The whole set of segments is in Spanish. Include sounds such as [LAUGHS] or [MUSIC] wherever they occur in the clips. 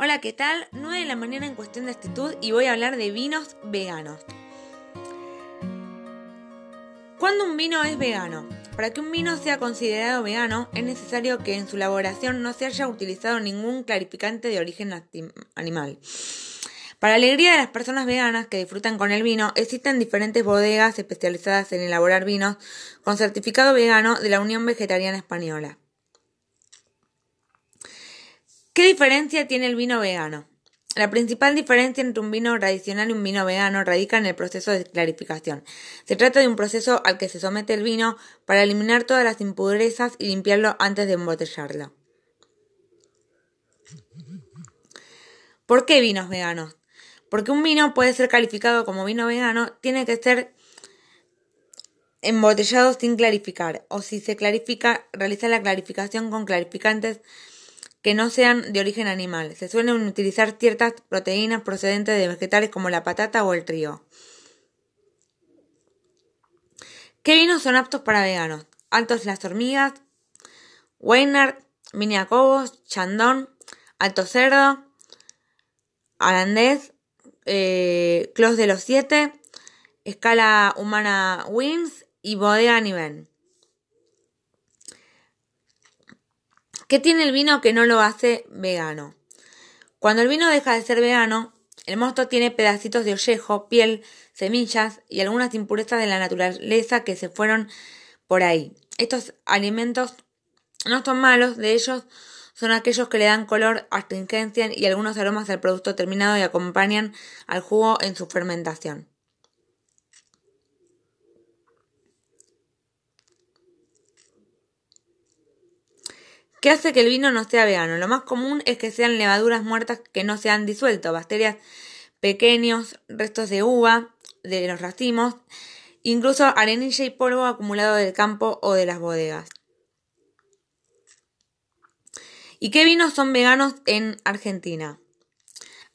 Hola, ¿qué tal? 9 de la mañana en cuestión de actitud y voy a hablar de vinos veganos. ¿Cuándo un vino es vegano? Para que un vino sea considerado vegano es necesario que en su elaboración no se haya utilizado ningún clarificante de origen animal. Para alegría de las personas veganas que disfrutan con el vino, existen diferentes bodegas especializadas en elaborar vinos con certificado vegano de la Unión Vegetariana Española. ¿Qué diferencia tiene el vino vegano? La principal diferencia entre un vino tradicional y un vino vegano radica en el proceso de clarificación. Se trata de un proceso al que se somete el vino para eliminar todas las impurezas y limpiarlo antes de embotellarlo. ¿Por qué vinos veganos? Porque un vino puede ser calificado como vino vegano, tiene que ser embotellado sin clarificar, o si se clarifica, realiza la clarificación con clarificantes que no sean de origen animal. Se suelen utilizar ciertas proteínas procedentes de vegetales como la patata o el trigo. ¿Qué vinos son aptos para veganos? Altos las hormigas, Weiner, Miniacobos, Chandon, Alto Cerdo, Alandés, eh, Clos de los Siete, Escala Humana Wins y Bodega Niven. ¿Qué tiene el vino que no lo hace vegano? Cuando el vino deja de ser vegano, el mosto tiene pedacitos de ollejo, piel, semillas y algunas impurezas de la naturaleza que se fueron por ahí. Estos alimentos no son malos, de ellos son aquellos que le dan color, astringencia y algunos aromas al producto terminado y acompañan al jugo en su fermentación. ¿Qué hace que el vino no sea vegano? Lo más común es que sean levaduras muertas que no se han disuelto, bacterias pequeños, restos de uva, de los racimos, incluso arenilla y polvo acumulado del campo o de las bodegas. ¿Y qué vinos son veganos en Argentina?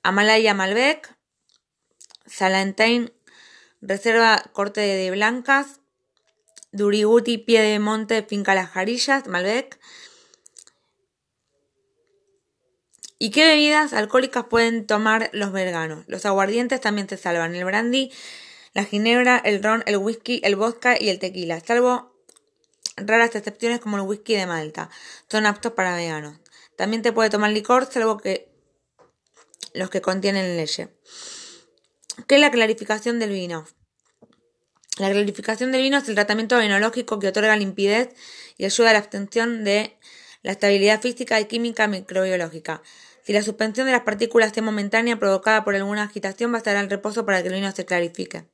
Amalaya Malbec, Salantain Reserva Corte de Blancas, Duriguti Pie de Monte Finca Las Jarillas, Malbec, ¿Y qué bebidas alcohólicas pueden tomar los veganos? Los aguardientes también se salvan. El brandy, la ginebra, el ron, el whisky, el vodka y el tequila, salvo raras excepciones como el whisky de Malta. Son aptos para veganos. También te puede tomar licor, salvo que los que contienen leche. ¿Qué es la clarificación del vino? La clarificación del vino es el tratamiento enológico que otorga limpidez y ayuda a la abstención de la estabilidad física y química microbiológica. Si la suspensión de las partículas es momentánea provocada por alguna agitación, bastará el reposo para que el vino se clarifique.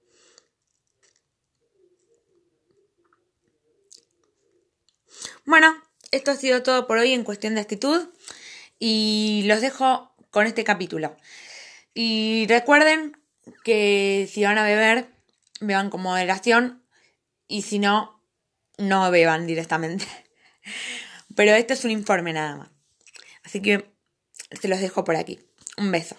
Bueno, esto ha sido todo por hoy en cuestión de actitud y los dejo con este capítulo. Y recuerden que si van a beber, beban con moderación y si no, no beban directamente. [LAUGHS] Pero este es un informe nada más. Así que se los dejo por aquí. Un beso.